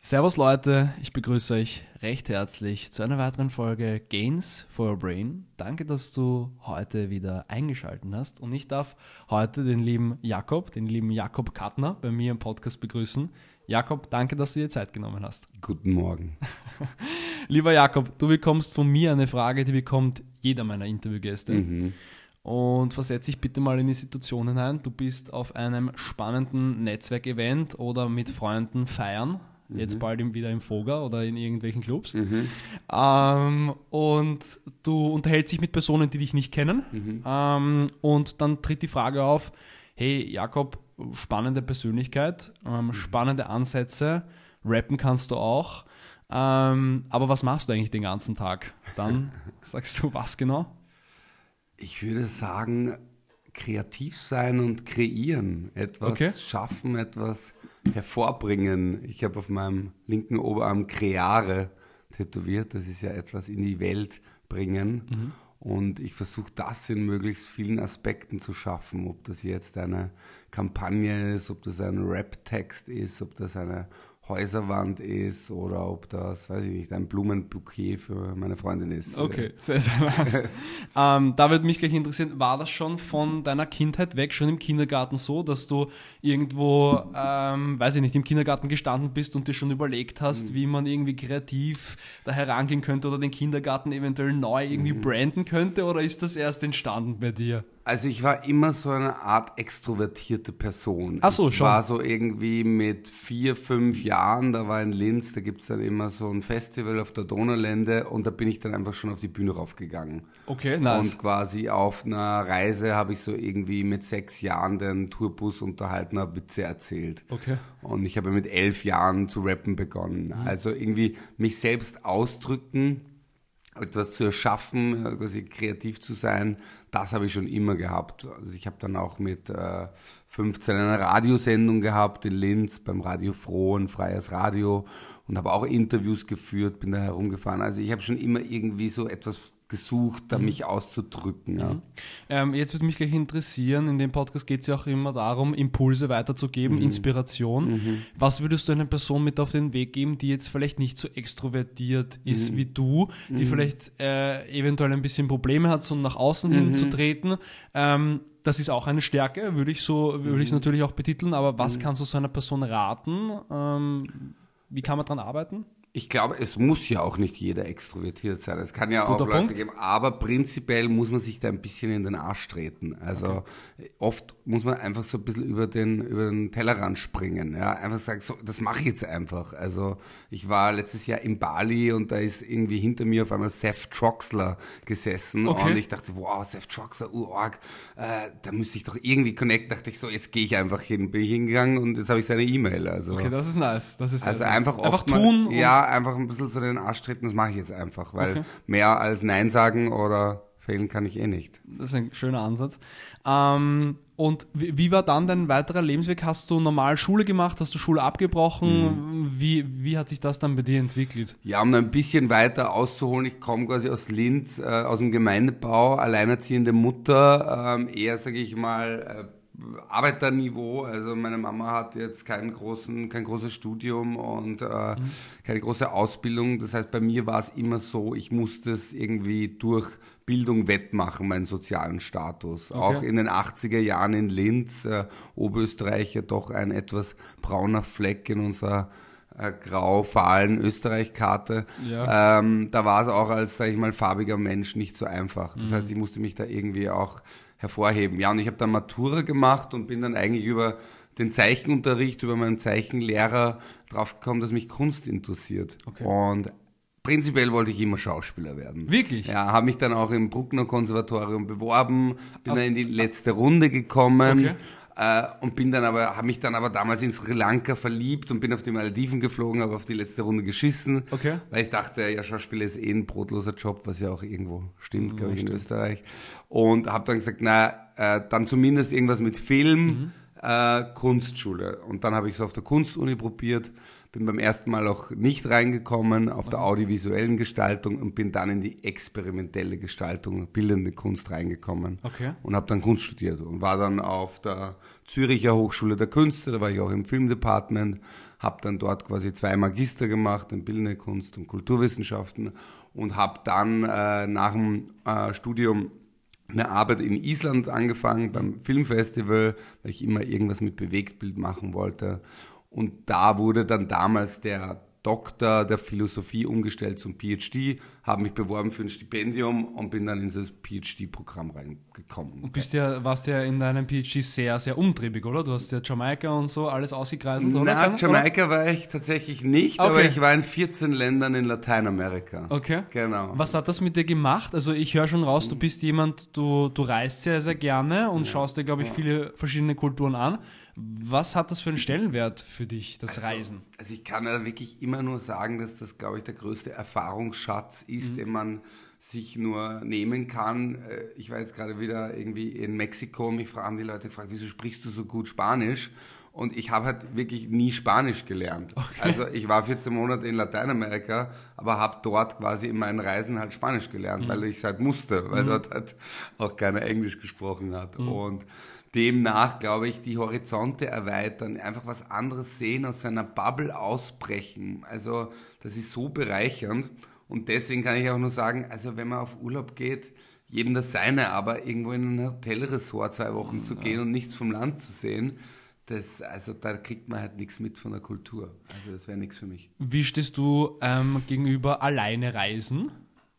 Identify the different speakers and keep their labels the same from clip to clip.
Speaker 1: Servus Leute, ich begrüße euch recht herzlich zu einer weiteren Folge Gains for Your Brain. Danke, dass du heute wieder eingeschaltet hast und ich darf heute den lieben Jakob, den lieben Jakob Kattner bei mir im Podcast begrüßen. Jakob, danke, dass du dir Zeit genommen hast.
Speaker 2: Guten Morgen.
Speaker 1: Lieber Jakob, du bekommst von mir eine Frage, die bekommt jeder meiner Interviewgäste.
Speaker 2: Mhm.
Speaker 1: Und versetz dich bitte mal in die Situation hinein. Du bist auf einem spannenden Netzwerkevent oder mit Freunden feiern jetzt bald wieder im Foga oder in irgendwelchen Clubs. Ähm, und du unterhältst dich mit Personen, die dich nicht kennen. Ähm, und dann tritt die Frage auf, hey Jakob, spannende Persönlichkeit, ähm, spannende Ansätze, rappen kannst du auch. Ähm, aber was machst du eigentlich den ganzen Tag? Dann sagst du, was genau?
Speaker 2: Ich würde sagen, kreativ sein und kreieren. Etwas
Speaker 1: Okay.
Speaker 2: schaffen, etwas hervorbringen. Ich habe auf meinem linken Oberarm Creare tätowiert. Das ist ja etwas in die Welt bringen. Und ich versuche das in möglichst vielen Aspekten zu schaffen. Ob das jetzt eine Kampagne ist, ob das ein Rap-Text ist, ob das eine Häuserwand ist oder ob das, weiß ich nicht, ein Blumenbouquet für meine Freundin ist.
Speaker 1: Okay, sehr, sehr nice. ähm, da würde mich gleich interessieren, war das schon von deiner Kindheit weg, schon im Kindergarten so, dass du irgendwo, ähm, weiß ich nicht, im Kindergarten gestanden bist und dir schon überlegt hast, wie man irgendwie kreativ da herangehen könnte oder den Kindergarten eventuell neu irgendwie branden könnte oder ist das erst entstanden bei dir?
Speaker 2: Also ich war immer so eine Art extrovertierte Person.
Speaker 1: Ach so,
Speaker 2: ich
Speaker 1: schon.
Speaker 2: war so irgendwie mit vier, fünf Jahren, da war in Linz, da gibt's dann immer so ein Festival auf der Donaulände und da bin ich dann einfach schon auf die Bühne raufgegangen.
Speaker 1: Okay, nice.
Speaker 2: Und quasi auf einer Reise habe ich so irgendwie mit sechs Jahren den Tourbus unterhalten, habe Witze erzählt.
Speaker 1: Okay.
Speaker 2: Und ich habe mit elf Jahren zu rappen begonnen. Also irgendwie mich selbst ausdrücken, etwas zu erschaffen, quasi kreativ zu sein, das habe ich schon immer gehabt. Also ich habe dann auch mit äh, 15 eine Radiosendung gehabt in Linz beim Radio Froh, ein freies Radio und habe auch Interviews geführt, bin da herumgefahren. Also ich habe schon immer irgendwie so etwas gesucht, da mich auszudrücken. Ja.
Speaker 1: Ähm, jetzt würde mich gleich interessieren, in dem Podcast geht es ja auch immer darum, Impulse weiterzugeben, Inspiration. Was würdest du einer Person mit auf den Weg geben, die jetzt vielleicht nicht so extrovertiert ist wie du, die vielleicht äh, eventuell ein bisschen Probleme hat, so nach außen hin zu treten? Ähm, das ist auch eine Stärke, würde ich so, würde ich es natürlich auch betiteln, aber was kannst du so einer Person raten? Ähm, wie kann man dran arbeiten?
Speaker 2: Ich glaube, es muss ja auch nicht jeder extrovertiert sein. Es kann ja
Speaker 1: Guter
Speaker 2: auch Leute
Speaker 1: Punkt.
Speaker 2: geben, aber prinzipiell muss man sich da ein bisschen in den Arsch treten. Also oft muss man einfach so ein bisschen über den, über den Tellerrand springen. Ja, einfach sagen, so, das mache ich jetzt einfach. Also ich war letztes Jahr in Bali und da ist irgendwie hinter mir auf einmal Seth Troxler gesessen
Speaker 1: Okay.
Speaker 2: und ich dachte, wow, Seth Troxler, urorg, äh, da müsste ich doch irgendwie connect. Dachte ich so, jetzt gehe ich einfach hin. Bin ich hingegangen und jetzt habe ich seine E-Mail. Also
Speaker 1: Okay, das ist nice. Das ist
Speaker 2: also einfach
Speaker 1: nice. einfach
Speaker 2: oft mal-
Speaker 1: tun. und-
Speaker 2: ja, einfach ein bisschen so den Arsch treten, das mache ich jetzt einfach, weil
Speaker 1: Okay.
Speaker 2: mehr als Nein sagen oder fehlen kann ich eh nicht.
Speaker 1: Das ist ein schöner Ansatz. Ähm, und wie, war dann dein weiterer Lebensweg? Hast du normal Schule gemacht? Hast du Schule abgebrochen? Wie, wie hat sich das dann bei dir entwickelt?
Speaker 2: Ja, um ein bisschen weiter auszuholen, ich komme quasi aus Linz, äh, aus dem Gemeindebau, alleinerziehende Mutter, ähm, eher, sage ich mal, äh, Arbeiterniveau. Also meine Mama hat jetzt keinen großen, kein großes Studium und äh, keine große Ausbildung. Das heißt, bei mir war es immer so, ich musste es irgendwie durch Bildung wettmachen, meinen sozialen Status. Auch in den 80er Jahren in Linz, äh, Oberösterreich ja doch ein etwas brauner Fleck in unserer äh, grau-fahlen Österreich-Karte.
Speaker 1: Ja.
Speaker 2: Ähm, da war es auch als, sage ich mal, farbiger Mensch nicht so einfach. Das heißt, ich musste mich da irgendwie auch hervorheben. Ja, und ich habe dann Matura gemacht und bin dann eigentlich über den Zeichenunterricht, über meinen Zeichenlehrer draufgekommen, dass mich Kunst interessiert.
Speaker 1: Okay.
Speaker 2: Und prinzipiell wollte ich immer Schauspieler werden.
Speaker 1: Wirklich?
Speaker 2: Ja, habe mich dann auch im Bruckner Konservatorium beworben, bin
Speaker 1: Aus-
Speaker 2: dann in die letzte Runde gekommen.
Speaker 1: Okay.
Speaker 2: Äh, und bin dann aber, habe mich dann aber damals in Sri Lanka verliebt und bin auf die Malediven geflogen, habe auf die letzte Runde geschissen.
Speaker 1: Okay.
Speaker 2: Weil ich dachte, ja, Schauspieler ist eh ein brotloser Job, was ja auch irgendwo stimmt, glaube ich, in
Speaker 1: stimmt.
Speaker 2: Österreich. Und habe dann gesagt, na, äh, dann zumindest irgendwas mit Film,
Speaker 1: Mhm.
Speaker 2: äh, Kunstschule. Und dann habe ich es auf der Kunstuni probiert. Bin beim ersten Mal auch nicht reingekommen auf der audiovisuellen Gestaltung und bin dann in die experimentelle Gestaltung, bildende Kunst reingekommen
Speaker 1: Okay.
Speaker 2: und habe dann Kunst studiert und war dann auf der Züricher Hochschule der Künste, da war ich auch im Filmdepartment, habe dann dort quasi zwei Magister gemacht in bildende Kunst und Kulturwissenschaften und habe dann äh, nach dem äh, Studium eine Arbeit in Island angefangen beim Filmfestival, weil ich immer irgendwas mit Bewegtbild machen wollte. Und da wurde dann damals der Doktor der Philosophie umgestellt zum PhD, habe mich beworben für ein Stipendium und bin dann in das PhD-Programm reingekommen.
Speaker 1: Und bist ja, warst ja in deinem PhD sehr, sehr umtriebig, oder? Du hast ja Jamaika und so alles ausgekreiselt, oder?
Speaker 2: Na,
Speaker 1: Kann-
Speaker 2: Jamaika war ich tatsächlich nicht,
Speaker 1: Okay.
Speaker 2: aber ich war in 14 Ländern in Lateinamerika.
Speaker 1: Okay.
Speaker 2: Genau.
Speaker 1: Was hat das mit dir gemacht? Also ich höre schon raus, du bist jemand, du, du reist sehr, sehr gerne und schaust dir, glaube ich, viele verschiedene Kulturen an. Was hat das für einen Stellenwert für dich, das Reisen?
Speaker 2: Also ich kann ja wirklich immer nur sagen, dass das, glaube ich, der größte Erfahrungsschatz ist,
Speaker 1: Mhm.
Speaker 2: den man sich nur nehmen kann. Äh, Ich war jetzt gerade wieder irgendwie in Mexiko und mich fragen die Leute gefragt, wieso sprichst du so gut Spanisch? Und ich habe halt wirklich nie Spanisch gelernt. Also ich war 14 Monate in Lateinamerika, aber habe dort quasi in meinen Reisen halt Spanisch gelernt, weil ich es halt musste, weil dort halt auch keiner Englisch gesprochen hat. Und demnach, glaube ich, die Horizonte erweitern, einfach was anderes sehen, aus seiner Bubble ausbrechen. Also das ist so bereichernd. Und deswegen kann ich auch nur sagen, also wenn man auf Urlaub geht, jedem das seine, aber irgendwo in ein Hotelresort zwei Wochen zu gehen und nichts vom Land zu sehen, das, also da kriegt man halt nichts mit von der Kultur. Also das wäre nichts für mich.
Speaker 1: Wie stehst du ähm, gegenüber alleine reisen?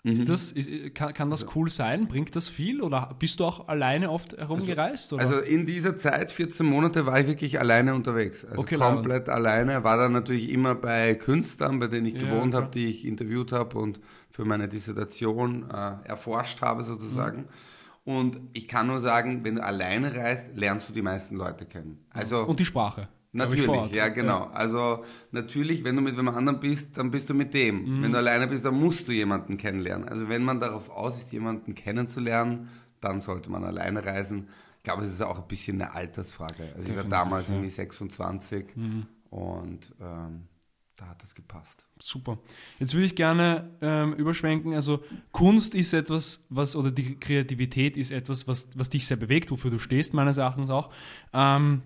Speaker 2: Mhm.
Speaker 1: Ist das, ist, kann, kann das
Speaker 2: Also
Speaker 1: cool sein? Bringt das viel? Oder bist du auch alleine oft herumgereist? oder?
Speaker 2: Also in dieser Zeit, 14 Monate, war ich wirklich alleine unterwegs. Also
Speaker 1: Okay,
Speaker 2: komplett alleine. War dann natürlich immer bei Künstlern, bei denen ich
Speaker 1: Ja,
Speaker 2: gewohnt
Speaker 1: klar.
Speaker 2: habe, die ich interviewt habe und für meine Dissertation äh, erforscht habe sozusagen.
Speaker 1: Mhm.
Speaker 2: Und ich kann nur sagen, wenn du alleine reist, lernst du die meisten Leute kennen. Also
Speaker 1: und die Sprache.
Speaker 2: Natürlich, ja genau. Also natürlich, wenn du mit wem anderen bist, dann bist du mit dem. Wenn du alleine bist, dann musst du jemanden kennenlernen. Also wenn man darauf aus ist, jemanden kennenzulernen, dann sollte man alleine reisen. Ich glaube, es ist auch ein bisschen eine Altersfrage. Also ich war
Speaker 1: Definitiv,
Speaker 2: damals
Speaker 1: ja.
Speaker 2: irgendwie 26 und ähm, da hat das gepasst.
Speaker 1: Super. Jetzt würde ich gerne ähm, überschwenken. Also Kunst ist etwas, was, oder die Kreativität ist etwas, was, was dich sehr bewegt, wofür du stehst, meines Erachtens auch. Ähm,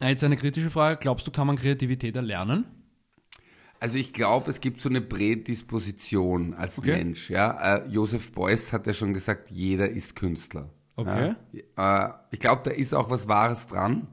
Speaker 1: jetzt eine kritische Frage. Glaubst du, kann man Kreativität erlernen?
Speaker 2: Also ich glaube, es gibt so eine Prädisposition als
Speaker 1: Okay.
Speaker 2: Mensch. Ja? Äh, Joseph Beuys hat ja schon gesagt, jeder ist Künstler.
Speaker 1: Okay.
Speaker 2: Ja? Äh, ich glaube, da ist auch was Wahres dran.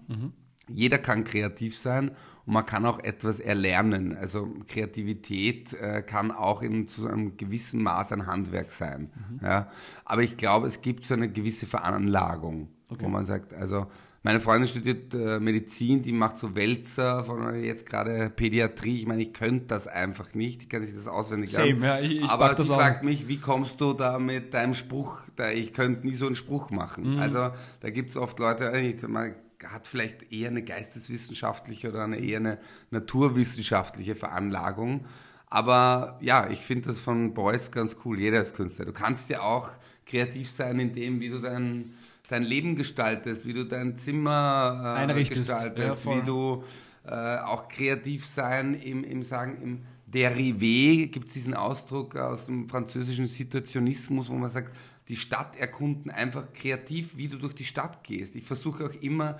Speaker 2: Jeder kann kreativ sein und man kann auch etwas erlernen. Also Kreativität äh, kann auch in zu einem gewissen Maß ein Handwerk sein. Ja? Aber ich glaube, es gibt so eine gewisse Veranlagung,
Speaker 1: Okay.
Speaker 2: wo man sagt, also meine Freundin studiert äh, Medizin, die macht so Wälzer von jetzt gerade Pädiatrie. Ich meine, ich könnte das einfach nicht. Ich kann nicht das auswendig
Speaker 1: Same,
Speaker 2: lernen.
Speaker 1: ja, ich- ich
Speaker 2: Aber sie fragt mich, wie kommst du da mit deinem Spruch? Da, ich könnte nie so einen Spruch
Speaker 1: Mhm.
Speaker 2: machen. Also da gibt es oft Leute, äh, man hat vielleicht eher eine geisteswissenschaftliche oder eine eher eine naturwissenschaftliche Veranlagung. Aber ja, ich finde das von Beuys ganz cool. Jeder ist Künstler. Du kannst ja auch kreativ sein in dem, wie du dein, dein Leben gestaltest, wie du dein Zimmer äh,
Speaker 1: Einrichtest.
Speaker 2: gestaltest,
Speaker 1: Ja,
Speaker 2: wie du äh, auch kreativ sein im, im Sagen, im Derivé gibt es diesen Ausdruck aus dem französischen Situationismus, wo man sagt, die Stadt erkunden, einfach kreativ, wie du durch die Stadt gehst. Ich versuche auch immer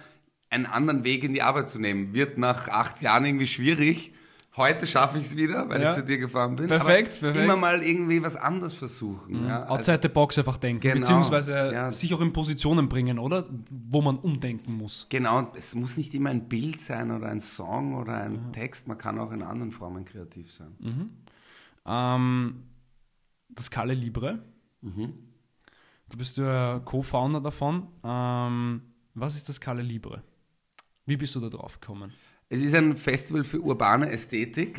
Speaker 2: einen anderen Weg in die Arbeit zu nehmen. Wird nach acht Jahren irgendwie schwierig. Heute schaffe ich es wieder, weil
Speaker 1: Ja.
Speaker 2: ich zu dir gefahren bin.
Speaker 1: Perfekt,
Speaker 2: Aber
Speaker 1: perfekt.
Speaker 2: Immer mal irgendwie was anderes versuchen. Ja, also-
Speaker 1: Outside the box einfach denken,
Speaker 2: Genau,
Speaker 1: beziehungsweise
Speaker 2: ja.
Speaker 1: sich auch in Positionen bringen, oder? Wo man umdenken muss.
Speaker 2: Genau, es muss nicht immer ein Bild sein oder ein Song oder ein Text, man kann auch in anderen Formen kreativ sein.
Speaker 1: Ähm, das Kalle Libre.
Speaker 2: Mhm.
Speaker 1: Du bist ja Co-Founder davon. Ähm, was ist das Kalle Libre? Wie bist du da drauf gekommen?
Speaker 2: Es ist ein Festival für urbane Ästhetik.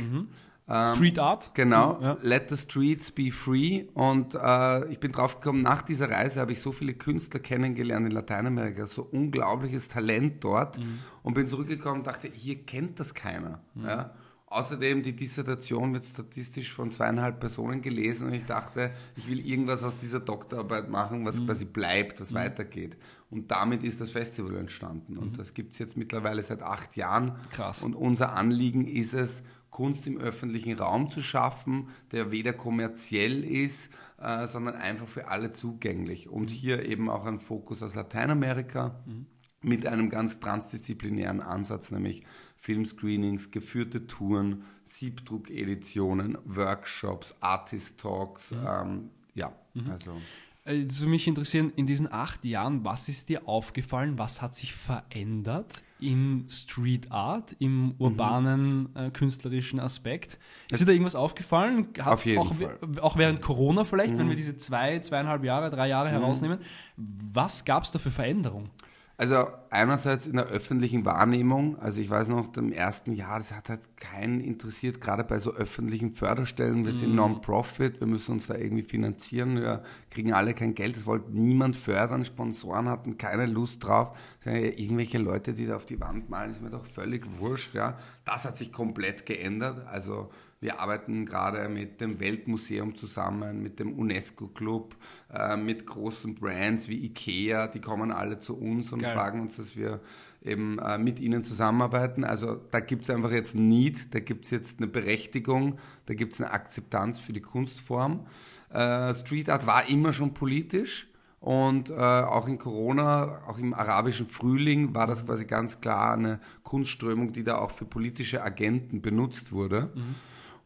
Speaker 2: Ähm,
Speaker 1: Street Art?
Speaker 2: Genau,
Speaker 1: Ja.
Speaker 2: Let the Streets Be Free. Und äh, ich bin drauf gekommen, nach dieser Reise habe ich so viele Künstler kennengelernt in Lateinamerika, so unglaubliches Talent dort.
Speaker 1: Mhm.
Speaker 2: Und bin zurückgekommen und dachte, hier kennt das keiner.
Speaker 1: Mhm.
Speaker 2: Ja? Außerdem, die Dissertation wird statistisch von zweieinhalb Personen gelesen und ich dachte, ich will irgendwas aus dieser Doktorarbeit machen,
Speaker 1: Mhm.
Speaker 2: was quasi bleibt, was weitergeht. Und damit ist das Festival entstanden. Und das gibt es jetzt mittlerweile seit acht Jahren.
Speaker 1: Mhm. Krass.
Speaker 2: Und unser Anliegen ist es, Kunst im öffentlichen Raum zu schaffen, der weder kommerziell ist, äh, sondern einfach für alle zugänglich. Und mhm. hier eben auch ein Fokus aus Lateinamerika mhm. mit einem ganz transdisziplinären Ansatz, nämlich Filmscreenings, geführte Touren, Siebdruck-Editionen, Workshops, Artist-Talks. Mhm. Ähm, ja,
Speaker 1: mhm. also. Äh, das würde mich interessieren, in diesen acht Jahren, was ist dir aufgefallen? Was hat sich verändert in Street Art, im mhm. urbanen mhm. äh, künstlerischen Aspekt? Ist dir da irgendwas aufgefallen?
Speaker 2: Hat Auf jeden
Speaker 1: auch,
Speaker 2: Fall.
Speaker 1: Auch während Corona vielleicht, mhm. wenn wir diese zwei, zweieinhalb Jahre, drei Jahre mhm. herausnehmen. Was gab es da für Veränderungen?
Speaker 2: Also einerseits in der öffentlichen Wahrnehmung, also ich weiß noch, im ersten Jahr, das hat halt keinen interessiert, gerade bei so öffentlichen Förderstellen. Wir mm. sind mhm. Non-Profit, wir müssen uns da irgendwie finanzieren, wir kriegen alle kein Geld, das wollte niemand fördern, Sponsoren hatten keine Lust drauf. Irgendwelche Leute, die da auf die Wand malen, ist mir doch völlig wurscht. Ja. Das hat sich komplett geändert. Also wir arbeiten gerade mit dem Weltmuseum zusammen, mit dem UNESCO-Club, äh, mit großen Brands wie IKEA, die kommen alle zu uns und Geil. fragen uns, dass wir eben äh, mit ihnen zusammenarbeiten. Also da gibt es einfach jetzt ein Need, da gibt es jetzt eine Berechtigung, da gibt es eine Akzeptanz für die Kunstform. Äh, Street Art war immer schon politisch. Und äh, auch in Corona, auch im arabischen Frühling, war das quasi ganz klar eine Kunstströmung, die da auch für politische Agenten benutzt wurde. Mhm.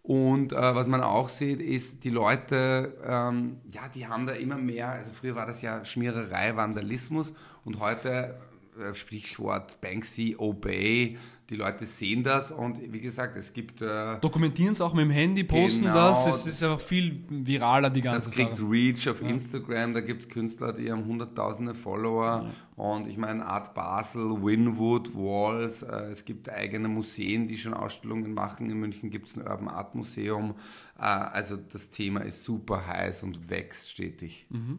Speaker 2: Und äh, was man auch sieht, ist, die Leute, ähm, ja, die haben da immer mehr, also früher war das ja Schmiererei, Vandalismus. Und heute äh, Sprichwort Banksy, Obey, die Leute sehen das und wie gesagt, es gibt.
Speaker 1: Äh, Dokumentieren es auch mit dem Handy, posten genau, das. Es ist ja viel viraler, die ganze
Speaker 2: Sache. Das kriegt Reach auf ja. Instagram, da gibt es Künstler, die haben hunderttausende Follower. Ja. Und ich meine, Art Basel, Winwood, Walls, äh, es gibt eigene Museen, die schon Ausstellungen machen. In München gibt es ein Urban Art Museum. Äh, also das Thema ist super heiß und wächst stetig.
Speaker 1: Mhm.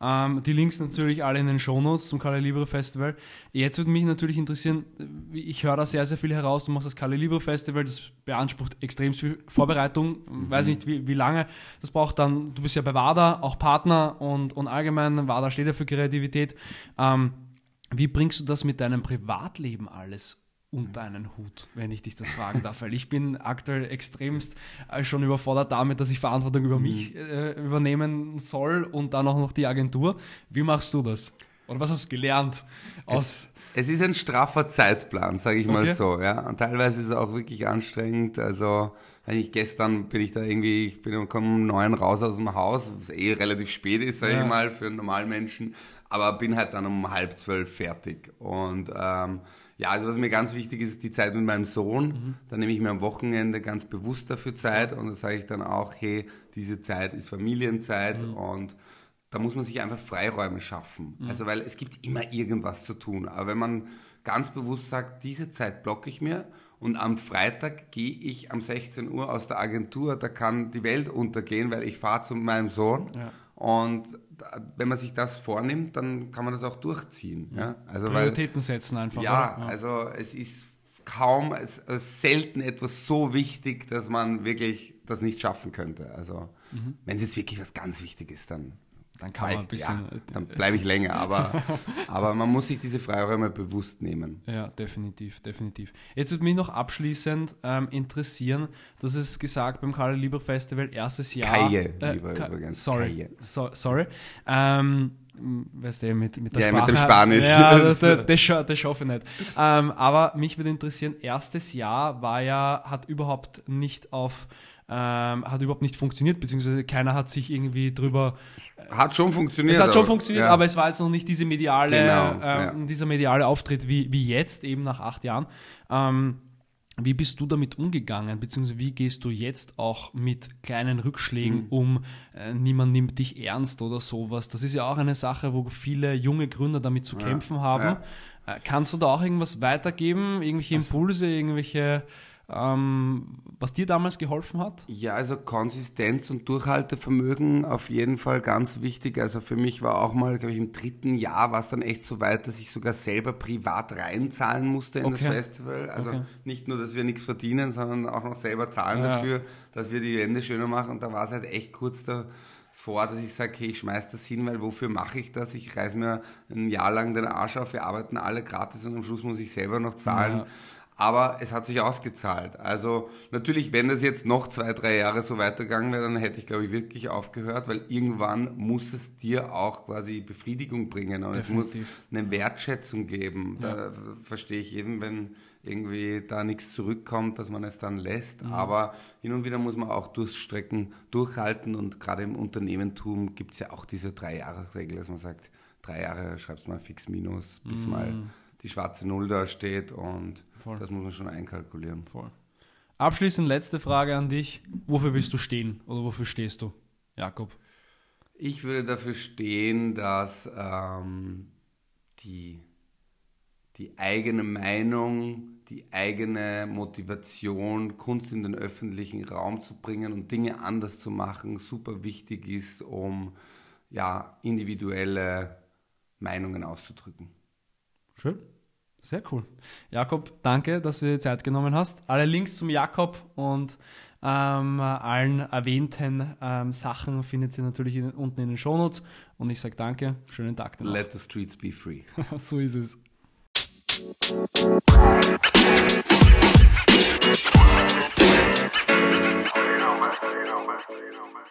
Speaker 1: Ähm, die Links natürlich alle in den Shownotes zum Kali Libre Festival. Jetzt würde mich natürlich interessieren, ich höre da sehr, sehr viel heraus. Du machst das Kali Libre Festival, das beansprucht extrem viel Vorbereitung. Mhm. Weiß nicht, wie, wie lange das braucht dann. Du bist ja bei WADA auch Partner und, und allgemein, WADA steht ja für Kreativität. Ähm, wie bringst du das mit deinem Privatleben alles unter einen Hut, wenn ich dich das fragen darf, weil ich bin aktuell extremst äh, schon überfordert damit, dass ich Verantwortung über mich mhm. äh, übernehmen soll und dann auch noch die Agentur. Wie machst du das? Oder was hast du gelernt
Speaker 2: aus? Es, es ist ein straffer Zeitplan, sage ich okay. mal so, ja. Und teilweise ist es auch wirklich anstrengend. Also wenn ich gestern bin ich da irgendwie, ich bin um neun raus aus dem Haus, was eh relativ spät ist, sage ja. ich mal, für einen normalen Menschen, aber bin halt dann um halb zwölf fertig und ähm, ja, also was mir ganz wichtig ist, die Zeit mit meinem Sohn. Mhm. Da nehme ich mir am Wochenende ganz bewusst dafür Zeit und da sage ich dann auch, hey, diese Zeit ist Familienzeit mhm. und da muss man sich einfach Freiräume schaffen. Mhm. Also weil es gibt immer irgendwas zu tun. Aber wenn man ganz bewusst sagt, diese Zeit blocke ich mir und am Freitag gehe ich um 16 Uhr aus der Agentur, da kann die Welt untergehen, weil ich fahre zu meinem Sohn. Ja. Und wenn man sich das vornimmt, dann kann man das auch durchziehen. Ja?
Speaker 1: Also Prioritäten weil, setzen einfach.
Speaker 2: Ja, ja, also es ist kaum, es ist selten etwas so wichtig, dass man wirklich das nicht schaffen könnte. Also mhm. wenn es jetzt wirklich was ganz wichtig ist, dann
Speaker 1: dann kann man ein bisschen.
Speaker 2: Ja, dann bleibe ich länger, aber, aber man muss sich diese Freiräume bewusst nehmen.
Speaker 1: Ja, definitiv, definitiv. Jetzt würde mich noch abschließend ähm, interessieren, dass es gesagt beim Karl Lieber Festival erstes Jahr.
Speaker 2: Kaie, äh, lieber Ka übrigens.
Speaker 1: Sorry. Kaie. So, sorry. Ähm, weißt du, mit, mit der
Speaker 2: ja,
Speaker 1: Sprache.
Speaker 2: mit dem Spanisch.
Speaker 1: Ja, das, das, das, das hoffe ich nicht. Ähm, aber mich würde interessieren, erstes Jahr war ja, hat überhaupt nicht auf ähm, hat überhaupt nicht funktioniert, beziehungsweise keiner hat sich irgendwie drüber.
Speaker 2: Hat schon funktioniert.
Speaker 1: Es hat schon funktioniert, ja. aber es war jetzt noch nicht diese mediale, genau, ähm, ja. dieser mediale Auftritt wie, wie jetzt, eben nach acht Jahren. Ähm, wie bist du damit umgegangen, beziehungsweise wie gehst du jetzt auch mit kleinen Rückschlägen mhm. um? Äh, niemand nimmt dich ernst oder sowas. Das ist ja auch eine Sache, wo viele junge Gründer damit zu ja, kämpfen haben. Äh, kannst du da auch irgendwas weitergeben? Irgendwelche Impulse, irgendwelche ähm, was dir damals geholfen hat?
Speaker 2: Ja, also Konsistenz und Durchhaltevermögen auf jeden Fall ganz wichtig. Also für mich war auch mal, glaube ich, im dritten Jahr war es dann echt so weit, dass ich sogar selber privat reinzahlen musste in okay. das Festival. Also okay. nicht nur, dass wir nichts verdienen, sondern auch noch selber zahlen ja. dafür, dass wir die Wände schöner machen. Und da war es halt echt kurz davor, dass ich sage, okay, ich schmeiß das hin, weil wofür mache ich das? Ich reiß mir ein Jahr lang den Arsch auf, wir arbeiten alle gratis und am Schluss muss ich selber noch zahlen. Ja Aber es hat sich ausgezahlt. Also natürlich, wenn das jetzt noch zwei, drei Jahre so weitergegangen wäre, dann hätte ich, glaube ich, wirklich aufgehört, weil irgendwann muss es dir auch quasi Befriedigung bringen und Definitiv. es muss eine Wertschätzung geben. Ja. Da verstehe ich jeden, wenn irgendwie da nichts zurückkommt, dass man es dann lässt. Mhm. Aber hin und wieder muss man auch Durststrecken durchhalten und gerade im Unternehmentum gibt es ja auch diese Drei-Jahres-Regel, dass man sagt, drei Jahre schreibst mal fix minus, bis mhm. mal die schwarze Null da steht und Voll. das muss man schon einkalkulieren.
Speaker 1: Voll. Abschließend letzte Frage an dich. Wofür willst du stehen oder wofür stehst du, Jakob?
Speaker 2: Ich würde dafür stehen, dass ähm, die, die eigene Meinung, die eigene Motivation, Kunst in den öffentlichen Raum zu bringen und Dinge anders zu machen, super wichtig ist, um ja, individuelle Meinungen auszudrücken.
Speaker 1: Schön. Sehr cool. Jakob, danke, dass du dir Zeit genommen hast. Alle Links zum Jakob und ähm, allen erwähnten ähm, Sachen findet ihr natürlich in, unten in den Shownotes. Und ich sage danke, schönen Tag.
Speaker 2: Danach. Let the streets be free.
Speaker 1: so ist es. you know, man.